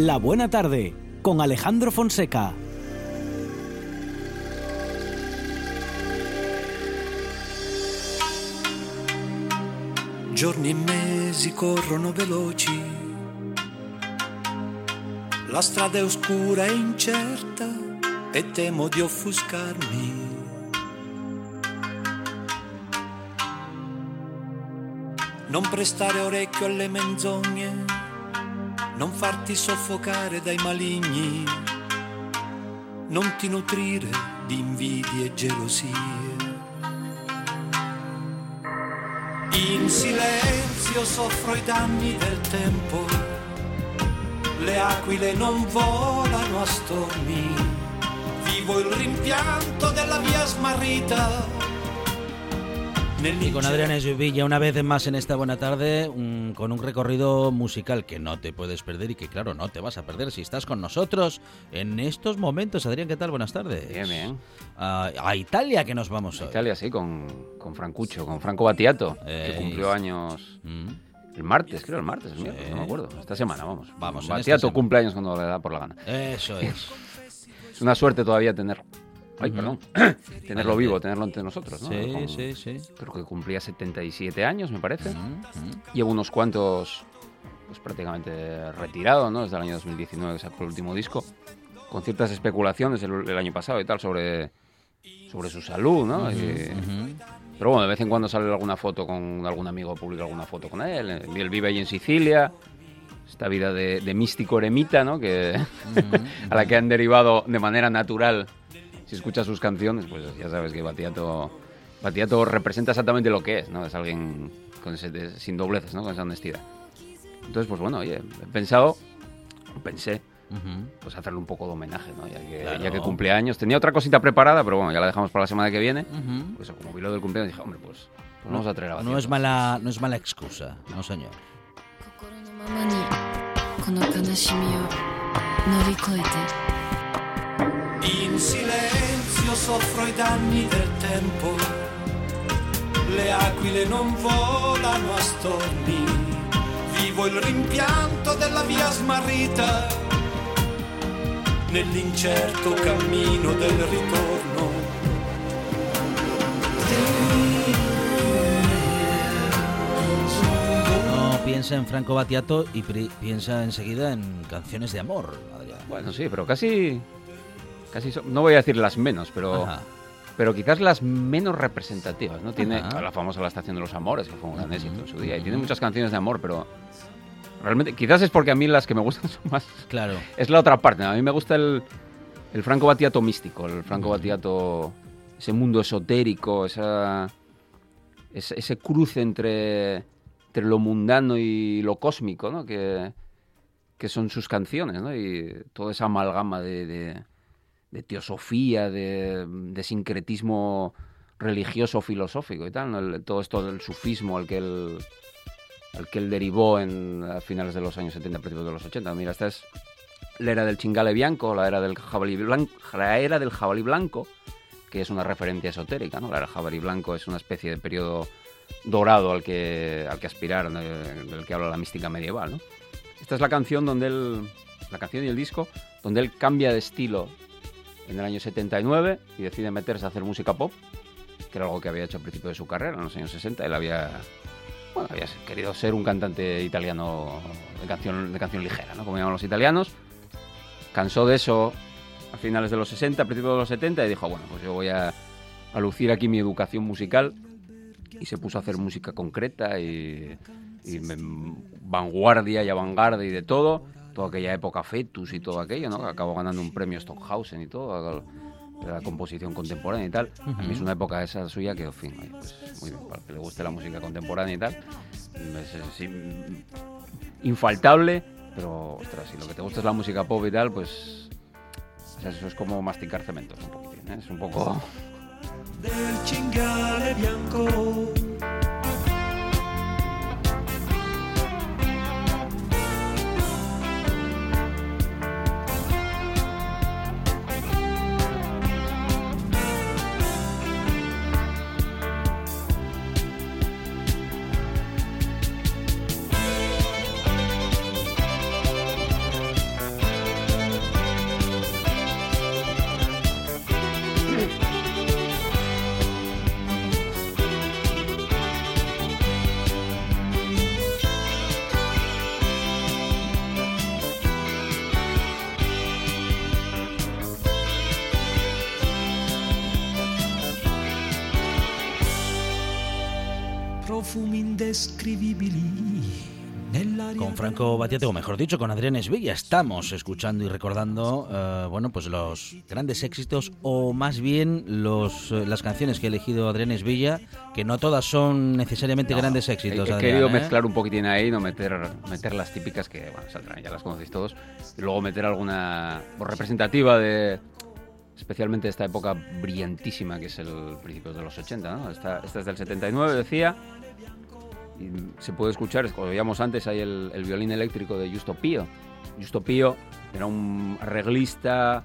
La Buena Tarde con Alejandro Fonseca. Giorni e mesi corrono veloci, la strada è oscura e incerta e temo di offuscarmi. Non prestare orecchio alle menzogne, non farti soffocare dai maligni, non ti nutrire di invidie e gelosie. In silenzio soffro i danni del tempo, le aquile non volano a stormi, vivo il rimpianto della via smarrita Y con Adrián Villa una vez más en esta buena tarde, con un recorrido musical que no te puedes perder y que claro, no te vas a perder si estás con nosotros en estos momentos. Adrián, ¿qué tal? Buenas tardes. Bien, bien. a Italia que nos vamos a Italia, sí, con, con Francuccio, con Franco Battiato, que cumplió años... Mm. El martes, creo, el martes, el miércoles, no me acuerdo. Esta semana, vamos. Vamos. Battiato cumple años cuando le da por la gana. Eso es. es una suerte todavía tener Ay, perdón. Tenerlo vivo, tenerlo entre nosotros, ¿no? Sí, sí, sí. Creo que cumplía 77 años, me parece. Llevo unos cuantos, pues prácticamente retirado, ¿no? Desde el año 2019 que sacó el último disco. Con ciertas especulaciones el, año pasado y tal sobre, sobre su salud, ¿no? Pero bueno, de vez en cuando sale alguna foto con algún amigo, publica alguna foto con él. Él vive ahí en Sicilia esta vida de, místico eremita, ¿no? Que, a la que han derivado de manera natural si escuchas sus canciones, pues ya sabes que Batiato, Batiato representa exactamente lo que es, ¿no? Es alguien con sin dobleces, ¿no? Con esa honestidad. Entonces, pues bueno, oye, he pensado, pensé, pues hacerle un poco de homenaje, ¿no? Ya que, ya que cumpleaños. Tenía otra cosita preparada, pero bueno, ya la dejamos para la semana que viene. Pues como vi lo del cumpleaños, dije, hombre, pues, pues vamos a traer a Batiato. No es mala, no es mala excusa, no señor. In silenzio soffro i danni del tempo, le aquile non volano a stormi, vivo il rimpianto della via smarrita, nell'incerto cammino del ritorno. No piensa en Franco Battiato y piensa enseguida en canciones de amor, Adrián. Bueno, sí, pero casi casi no voy a decir las menos, pero pero quizás las menos representativas, ¿no? Tiene la famosa La Estación de los Amores, que fue un gran éxito en su día, y tiene muchas canciones de amor, pero realmente quizás es porque a mí las que me gustan son más claro es la otra parte a mí me gusta el, el Franco Battiato místico el Franco Battiato ese mundo esotérico esa ese, cruce entre entre lo mundano y lo cósmico ¿no? que, que son sus canciones ¿no? y toda esa amalgama de de teosofía, de, sincretismo religioso filosófico y tal, todo esto del sufismo al que él, al que él derivó en, a finales de los años 70, principios de los 80. Mira, esta es la era del chingale bianco, la era del jabalí blanco, la era del jabalí blanco, que es una referencia esotérica, ¿no? La era del jabalí blanco es una especie de periodo dorado al que, al que aspirar, del que habla la mística medieval, ¿no? Esta es la canción donde él, la canción y el disco, donde él cambia de estilo en el año 79 y decide meterse a hacer música pop, que era algo que había hecho al principio de su carrera, en los años 60. Él había, bueno, había querido ser un cantante italiano de canción, de canción ligera, ¿no? como llaman los italianos. Cansó de eso a finales de los 60, a principios de los 70 y dijo, bueno, pues yo voy a, a lucir aquí mi educación musical y se puso a hacer música concreta y, y vanguardia y avanguardia y de todo toda aquella época Fetus y todo aquello, ¿no? Acabó ganando un premio Stockhausen y todo, de la composición contemporánea y tal. A mí es una época esa suya que, en fin, pues, muy bien, para que le guste la música contemporánea y tal, es, infaltable, pero, ostras, si lo que te gusta es la música pop y tal, pues eso es como masticar cemento, un poquitín, ¿eh? es un poco... Del con Franco Battiato, o mejor dicho, con Adrián Esvilla, estamos escuchando y recordando, eh, bueno, pues los grandes éxitos o más bien los, eh, las canciones que ha elegido Adrián Esvilla, que no todas son necesariamente grandes éxitos. He, he querido ¿eh? mezclar un poquitín ahí, no meter, meter las típicas que, bueno, saldrán, ya las conocéis todos, y luego meter alguna pues, representativa de, especialmente esta época brillantísima que es el principio de los 80, ¿no? Esta, esta es del 79, decía se puede escuchar, como veíamos antes, hay el, violín eléctrico de Justo Pío. Justo Pío era un arreglista,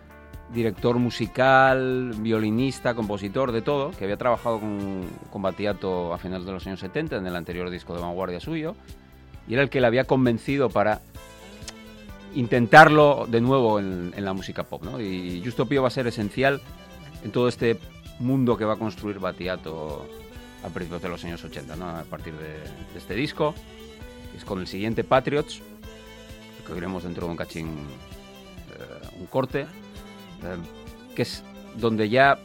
director musical, violinista, compositor, de todo, que había trabajado con, con Battiato a finales de los años 70 en el anterior disco de vanguardia suyo, y era el que le había convencido para intentarlo de nuevo en, la música pop. ¿no? Y Justo Pío va a ser esencial en todo este mundo que va a construir Battiato a principios de los años 80, ¿no? a partir de, este disco. Es con el siguiente Patriots, que oiremos dentro de un cachín, eh, un corte, eh, que es donde ya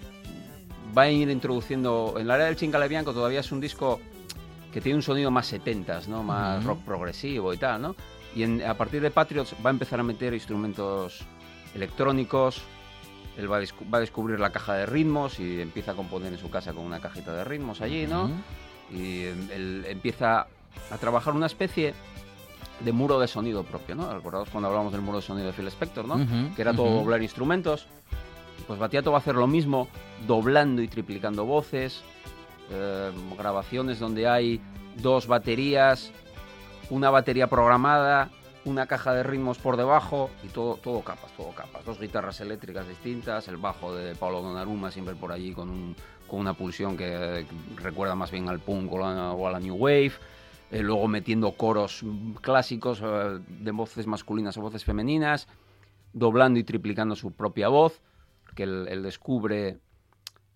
va a ir introduciendo. En la área del Chingalebianco todavía es un disco que tiene un sonido más 70s, ¿no? más rock progresivo y tal. ¿no? Y a partir de Patriots va a empezar a meter instrumentos electrónicos, él va a, descubrir la caja de ritmos y empieza a componer en su casa con una cajita de ritmos allí, ¿no? Y él empieza a trabajar una especie de muro de sonido propio, ¿no? Recordados cuando hablamos del muro de sonido de Phil Spector, ¿no? que era todo doblar instrumentos. Pues Batiato va a hacer lo mismo, doblando y triplicando voces, eh, grabaciones donde hay dos baterías, una batería programada, una caja de ritmos por debajo y todo, todo capas, todo capas. Dos guitarras eléctricas distintas, el bajo de Paulo Donnarumma siempre por allí con, con una pulsión que recuerda más bien al punk o, a la new wave. Eh, luego metiendo coros clásicos eh, de voces masculinas o voces femeninas, doblando y triplicando su propia voz, que él, descubre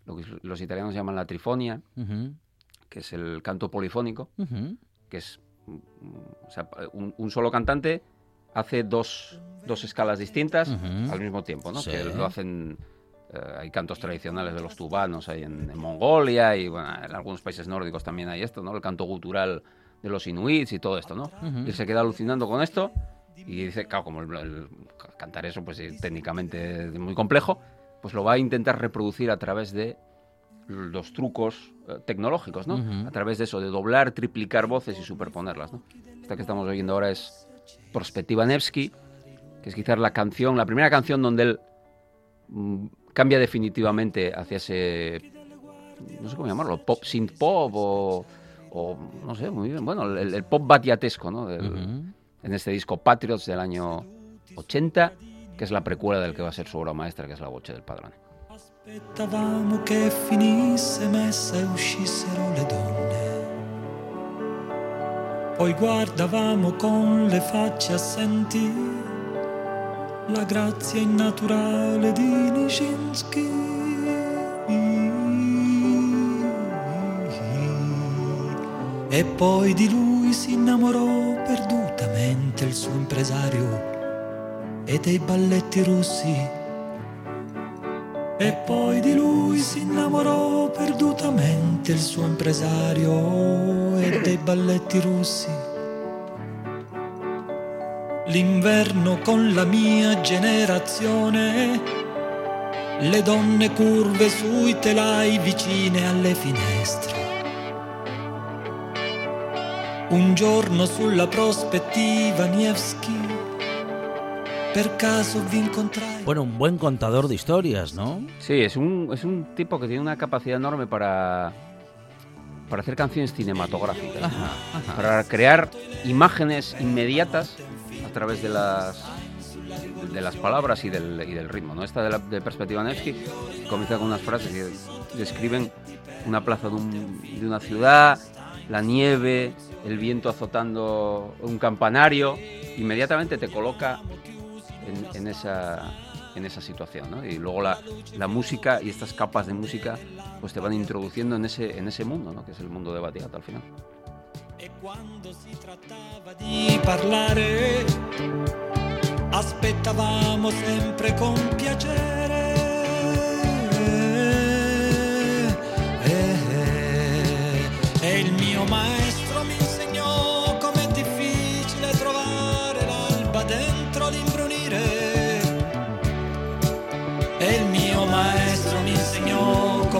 lo que los italianos llaman la trifonia, que es el canto polifónico, que es o sea, un, solo cantante hace dos, dos escalas distintas al mismo tiempo, ¿no? Que lo hacen... Eh, hay cantos tradicionales de los tubanos ahí en, Mongolia y bueno, en algunos países nórdicos también hay esto, ¿no? El canto gutural de los inuits y todo esto, ¿no? Y se queda alucinando con esto y dice, claro, como el, cantar eso pues técnicamente es muy complejo, pues lo va a intentar reproducir a través de los trucos eh, tecnológicos, ¿no? A través de eso, de doblar, triplicar voces y superponerlas, ¿no? Esta que estamos oyendo ahora es Prospectiva Nevsky, que es quizás la canción, la primera canción donde él mm, cambia definitivamente hacia ese, no sé cómo llamarlo, pop, synth pop o, no sé, muy bien, bueno, el, pop batiatesco, ¿no? En este disco Patriots del año 80, que es la precuela del que va a ser su obra maestra, que es La Voce del Padrone. Aspettavamo che finisse messa e uscissero le donne. Poi guardavamo con le facce assenti la grazia innaturale di Nijinsky. E poi di lui si innamorò perdutamente il suo impresario e dei balletti russi e poi di lui si innamorò perdutamente il suo impresario e dei balletti russi. L'inverno con la mia generazione, le donne curve sui telai vicine alle finestre. Un giorno sulla prospettiva Bueno, un buen contador de historias, ¿no? Sí, es un, es un tipo que tiene una capacidad enorme para, para hacer canciones cinematográficas, para crear imágenes inmediatas a través de las de las palabras y del, y del ritmo. ¿no? Esta de, la, de perspectiva Nevsky comienza con unas frases que describen una plaza de, de una ciudad, la nieve, el viento azotando un campanario, inmediatamente te coloca en, esa, en esa situación. ¿no? Y luego la, la, música y estas capas de música pues te van introduciendo en ese, en ese mundo, ¿no? que es el mundo de Battiato al final. E quando si trattava di parlare, aspettavamo sempre con piacere.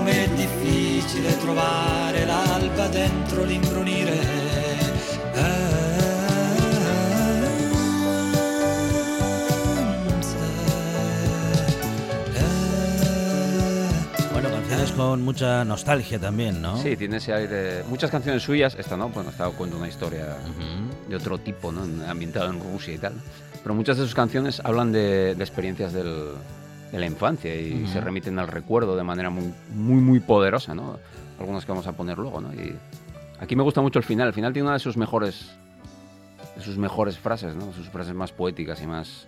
Difficile trovare l'alba dentro l'imbrunire. Bueno, canciones con mucha nostalgia también, ¿no? Sí, tiene ese aire. Muchas canciones suyas, esta no, bueno, estaba cuenta una historia Ujú. de otro tipo, ¿no? Ambientada en Rusia y tal. Pero muchas de sus canciones hablan de, de experiencias del- de la infancia y se remiten al recuerdo de manera muy, muy, muy poderosa, ¿no? Algunas que vamos a poner luego, ¿no? Y aquí me gusta mucho el final. El final tiene una de sus mejores, de sus mejores frases, ¿no? Sus frases más poéticas y más,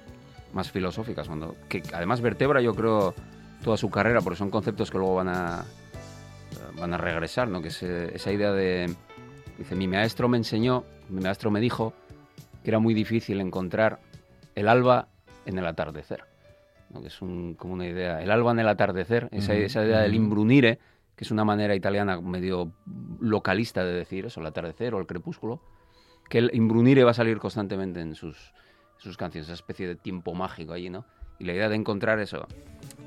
más filosóficas, cuando, que además vertebra, yo creo, toda su carrera, porque son conceptos que luego van a, van a regresar, ¿no? Que es eh, esa idea de, dice, mi maestro me enseñó, mi maestro me dijo que era muy difícil encontrar el alba en el atardecer, ¿no? Que es un- como una idea, el alba en el atardecer, esa, esa idea del imbrunire, que es una manera italiana medio localista de decir eso, el atardecer o el crepúsculo, que el imbrunire va a salir constantemente en sus, sus canciones, esa especie de tiempo mágico allí, ¿no? Y la idea de encontrar eso,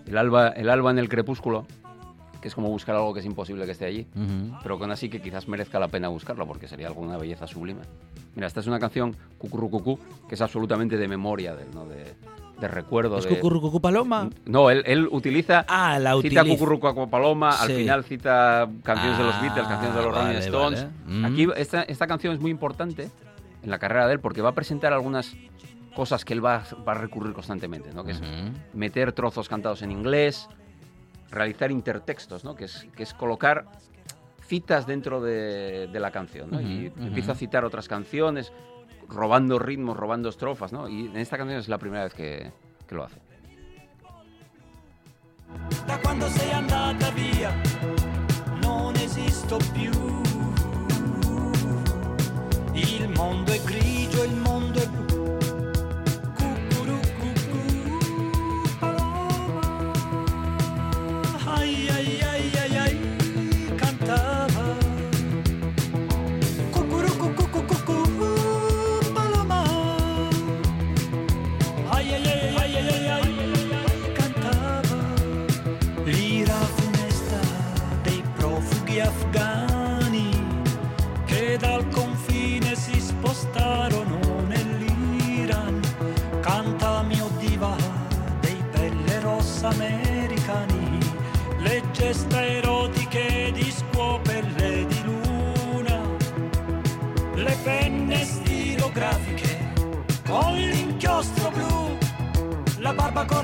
el alba, el alba en el crepúsculo, que es como buscar algo que es imposible que esté allí, Ujú. pero con así que quizás merezca la pena buscarlo porque sería alguna belleza sublime. Mira, esta es una canción, Cucurrucucú, que es absolutamente de memoria de él, ¿no? De, de recuerdo. ¿Es de... Cucurrucucú Paloma? No, él, él utiliza... Ah, la Cita utiliza. Cucurrucuacu Paloma, al final cita canciones de los Ah, Beatles, canciones de los Rolling vale, Stones. vale. Mm. Aquí esta, esta canción es muy importante en la carrera de él porque va a presentar algunas cosas que él va, va a recurrir constantemente, ¿no? Que es Ujú. meter trozos cantados en inglés, realizar intertextos, ¿no? que, es, que es colocar citas dentro de, de la canción. ¿no? y ujú. empieza a citar otras canciones, robando ritmos, robando estrofas. ¿no? Y en esta canción es la primera vez que, que lo hace. Via. Il mondo è grigio,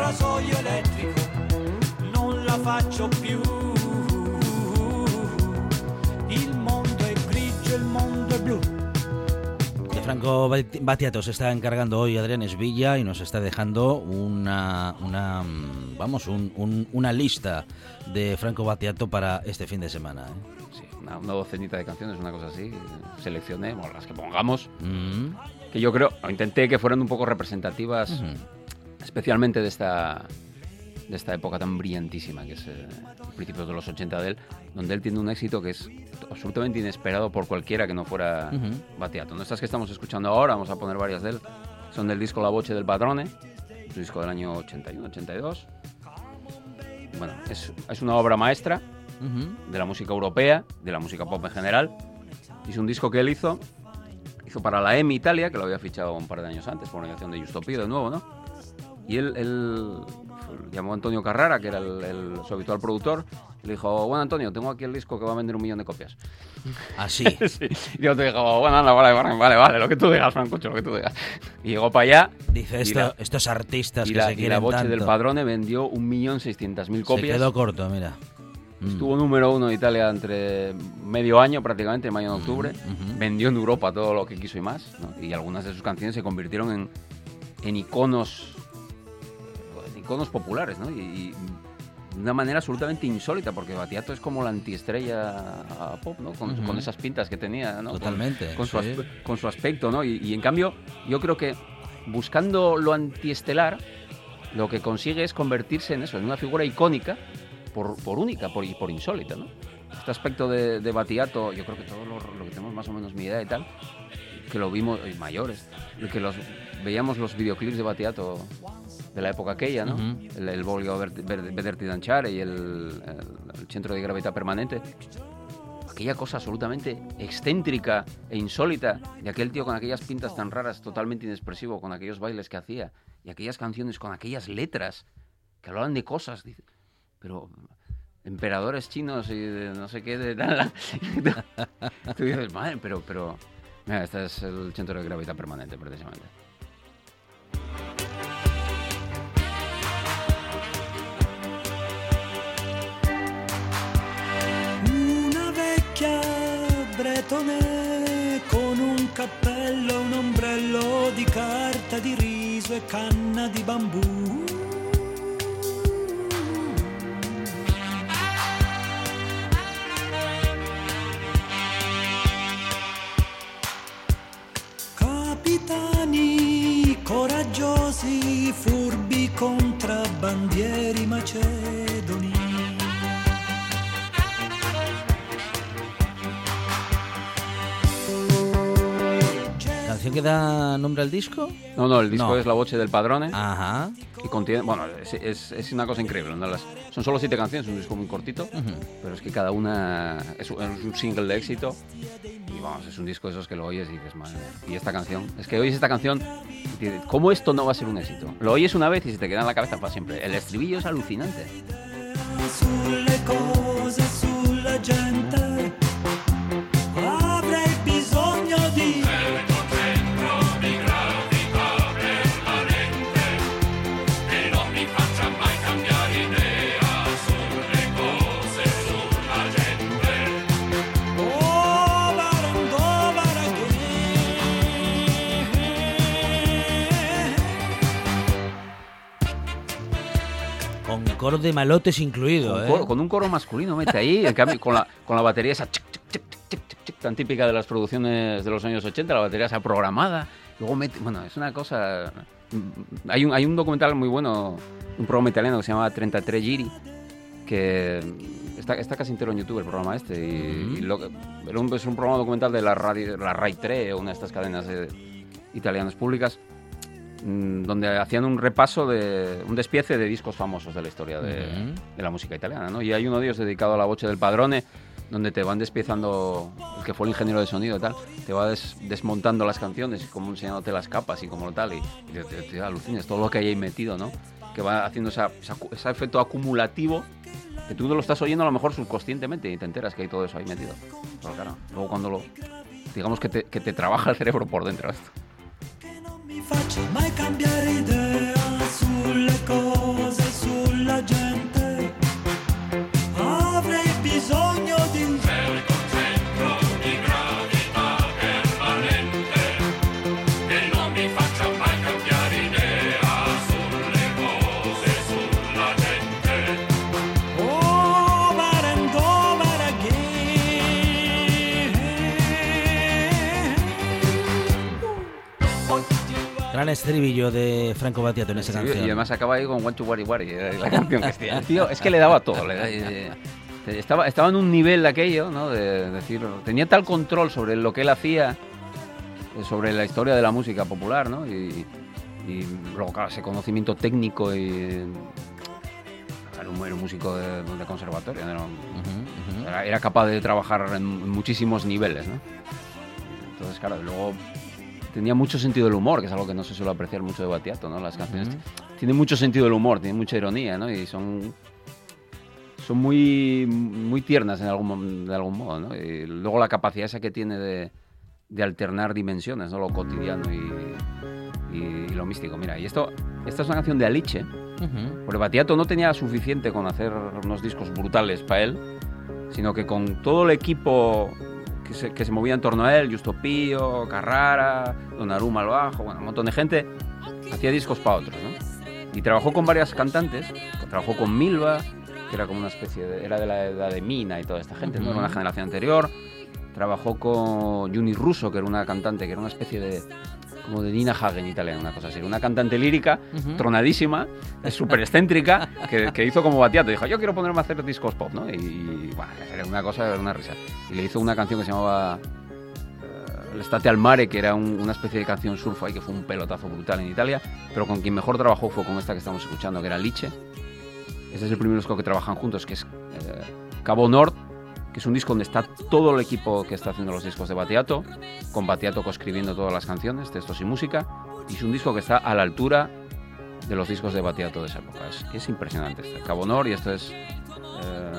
rasoio elettrico non la faccio più. Il mondo è grigio, il mondo è blu. De Franco Bat- Battiato se está encargando hoy Adrián Esvilla y nos está dejando una, una mm, vamos, un- un- una lista de Franco Battiato para este fin de semana. ¿eh? Sí, una, una docenita de canciones, una cosa así. Seleccioné, bueno, las que pongamos, Mm, que yo creo, intenté que fueran un poco representativas, ujú. Especialmente de esta, de esta época tan brillantísima, que es eh, principios de los 80 de él, donde él tiene un éxito que es absolutamente inesperado por cualquiera que no fuera Ujú. Battiato. ¿no? Estas que estamos escuchando ahora, vamos a poner varias de él, son del disco La Voce del Padrone, un disco del año 81-82. Bueno, es, es una obra maestra Ujú. de la música europea, de la música pop en general. Es un disco que él hizo, hizo para la EMI Italia, que lo había fichado un par de años antes, por una canción de Justo Pio de nuevo, ¿no? Y él, él llamó a Antonio Carrara, que era el, el- su habitual productor, y le dijo, bueno Antonio, tengo aquí el disco que va a vender un millón de copias. Así. sí. Y yo te dijo, bueno, anda, vale, vale, vale, vale, lo que tú digas, Francocho, lo que tú digas. Y llegó para allá, Dice esto, la- estos artistas y que la, se y la quieren Voce tanto. del Padrone vendió un millón seiscientas mil se copias. quedó corto, mira. Mm. Estuvo número uno en Italia entre medio año prácticamente, mayo y octubre. ujú. Vendió en Europa todo lo que quiso y más. ¿no? Y algunas de sus canciones se convirtieron en, en iconos en iconos populares, ¿no? Y, y de una manera absolutamente insólita, porque Battiato es como la antiestrella pop, ¿no? Con, Ujú. con esas pintas que tenía, ¿no? Con- Totalmente, Con, su, sí. aspe- con su aspecto, ¿no? Y, y en cambio, yo creo que buscando lo antiestelar, lo que consigue es convertirse en eso, en una figura icónica por, por única por, y por insólita, ¿no? Este aspecto de, de Battiato, yo creo que todos lo, lo que tenemos más o menos mi edad y tal, que lo vimos, y mayores, que los veíamos los videoclips de Battiato de la época aquella, ¿no? Ujú. El, el Ver- Ver- Vederti Danciare y el, el, el Centro de Gravedad Permanente. aquella cosa absolutamente excéntrica e insólita de aquel tío con aquellas pintas tan raras, totalmente inexpresivo, con aquellos bailes que hacía y aquellas canciones con aquellas letras que hablaban de cosas, pero emperadores chinos y de no sé qué de tal. Tú dices, madre, pero, pero, mira, este es el centro de gravedad permanente, precisamente. Carta di riso e canna di bambù. Da nombre al disco? No, no, el disco No. es La Voce del Padrone. Ajá. Y contiene, bueno, es, es- es una cosa increíble. ¿no? Las- son solo siete canciones, un disco muy cortito, Ujú. pero es que cada una es un, es un single de éxito. Y vamos, es un disco de esos que lo oyes y dices, madre mía. Y esta canción, es que oyes esta canción, y dices, ¿cómo esto no va a ser un éxito? Lo oyes una vez y se te queda en la cabeza para siempre. El estribillo es alucinante. De malotes incluido, Con, ¿eh? coro- con un coro masculino, mete ahí, en cambio, con, la, con la batería esa chic, chic, chic, tan típica de las producciones de los años 80, la batería esa programada. Luego mete, bueno, es una cosa... mm, Hay un, hay un documental muy bueno, un programa italiano que se llama 33 Giri, que está, está casi entero en YouTube el programa este. Y, y lo que- era un- es un programa documental de la, radio, la Rai 3, una de estas cadenas eh, italianas públicas, mm, donde hacían un repaso de un despiece de discos famosos de la historia de, la música italiana, ¿no? Y hay uno de ellos dedicado a la voce del padrone, donde te van despiezando, el que fue el ingeniero de sonido y tal, te va des- desmontando las canciones como enseñándote las capas y como tal, y, y te, te- te alucinas todo lo que hay ahí metido, ¿no? Que va haciendo esa- esa cu- ese efecto acumulativo que tú lo estás oyendo a lo mejor subconscientemente y te enteras que hay todo eso ahí metido. Pero claro, luego cuando lo... Digamos que te, que te trabaja el cerebro por dentro esto. Che non mi faccia mai cambiare idea estribillo de Franco Battiato en esa Sí, canción. Y además acaba ahí con One to Wari Wari, era la canción que. El tío, es que le daba todo. le eh, eh, estaba, estaba en un nivel aquello, ¿no? De decir, tenía tal control sobre lo que él hacía, eh, sobre la historia de la música popular, ¿no? Y, y luego, claro, ese conocimiento técnico y... Era un, era un músico de, de conservatorio, era- era capaz de trabajar en muchísimos niveles, ¿no? Entonces, claro, luego tenía mucho sentido del humor, que es algo que no se suele apreciar mucho de Batiato, ¿no? Las canciones Ujú. tienen mucho sentido del humor, tienen mucha ironía, ¿no? Y son son muy muy tiernas en algún de algún modo, ¿no? Y luego la capacidad esa que tiene de, de alternar dimensiones, ¿no? Lo cotidiano y, y- y lo místico. Mira, y esto esta es una canción de Aliche, Ujú. porque Batiato no tenía suficiente con hacer unos discos brutales para él, sino que con todo el equipo que se, que se movía en torno a él, Justo Pío, Carrara, Donnarumma al bajo, bueno, un montón de gente, hacía discos para otros, ¿no? Y trabajó con varias cantantes, trabajó con Milva, que era como una especie de, era de la edad de Mina y toda esta gente, ¿no? Era una generación anterior. Trabajó con Juni Russo, que era una cantante, que era una especie de como de Nina Hagen italiana, una cosa así, una cantante lírica Ujú. tronadísima, es súper excéntrica, que, que hizo como Batiato. Dijo, yo quiero ponerme a hacer discos pop, ¿no? Y, bueno, era una cosa, era una risa. Y le hizo una canción que se llamaba eh, L'estate al mare, que era un- una especie de canción surf ahí que fue un pelotazo brutal en Italia, pero con quien mejor trabajó fue con esta que estamos escuchando, que era Liche. Este es el primer disco que trabajan juntos, que es eh, Cabo Nord, que es un disco donde está todo el equipo que está haciendo los discos de Batiato, con Batiato coescribiendo todas las canciones, textos y música, y es un disco que está a la altura de los discos de Batiato de esa época. Es, impresionante este. Cabonor y esto es eh,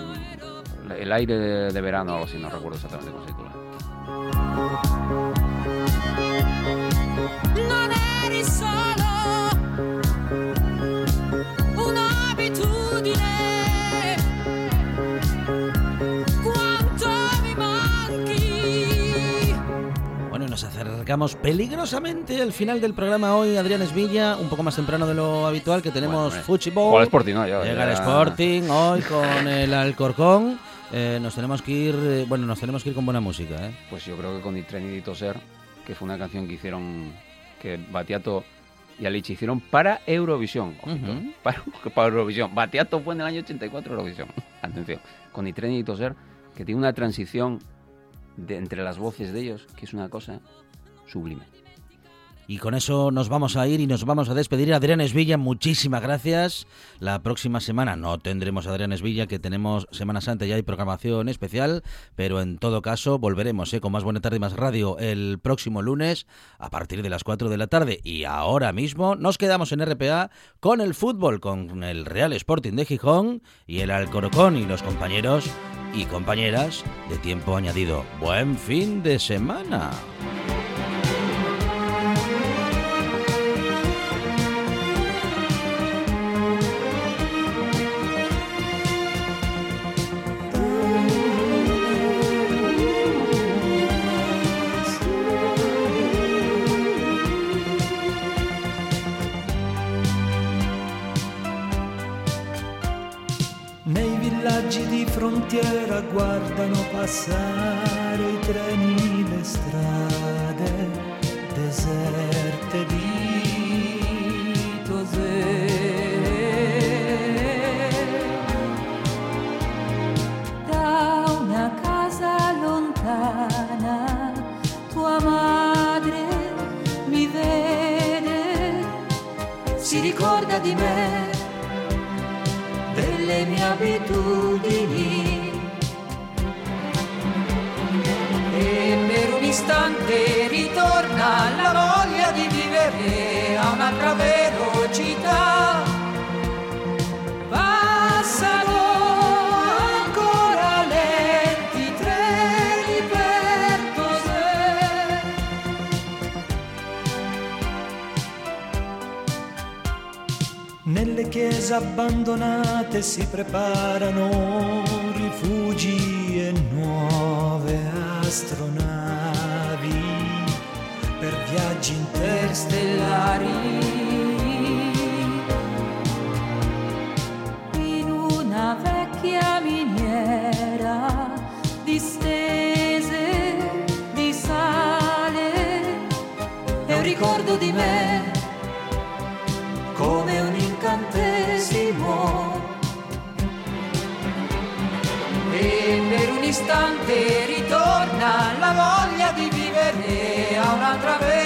el aire de, verano, o si no recuerdo exactamente cómo se titula. Acercamos peligrosamente al final del programa hoy, Adrián Esvilla, un poco más temprano de lo habitual, que tenemos bueno, Sporting, ¿no? Llega el Sporting hoy con el Alcorcón. Eh, nos tenemos que ir, eh, bueno, nos tenemos que ir con buena música, ¿eh? Pues yo creo que con Tren y Toser, que fue una canción que hicieron, que Batiato y Alichi hicieron para Eurovisión. para, para, Eurovisión. Batiato fue en el año 84 Eurovisión. Atención. Con Tren y Toser, que tiene una transición de entre las voces de ellos, que es una cosa sublime. Y con eso nos vamos a ir y nos vamos a despedir. Adrián Esvilla, muchísimas gracias. La próxima semana no tendremos a Adrián Esvilla, que tenemos Semana Santa, ya hay programación especial, pero en todo caso volveremos ¿eh? con más Buena Tarde y Más Radio el próximo lunes a partir de las 4 de la tarde. Y ahora mismo nos quedamos en RPA con el fútbol, con el Real Sporting de Gijón y el Alcorcón y los compañeros y compañeras de tiempo añadido. Buen fin de semana. Frontiera guardano passare i treni, le strade deserte di Tosè. Da una casa lontana tua madre mi vede, si ricorda di me delle mie abitudini. Istante ritorna la voglia di vivere a un'altra velocità. chiese abbandonate si preparano rifugi e nuove astronavi per viaggi interstellari. In una vecchia miniera distese di sale è un ricordo di me come un incantesimo. E per un istante ritorna la voglia di vivere a un'altra vez.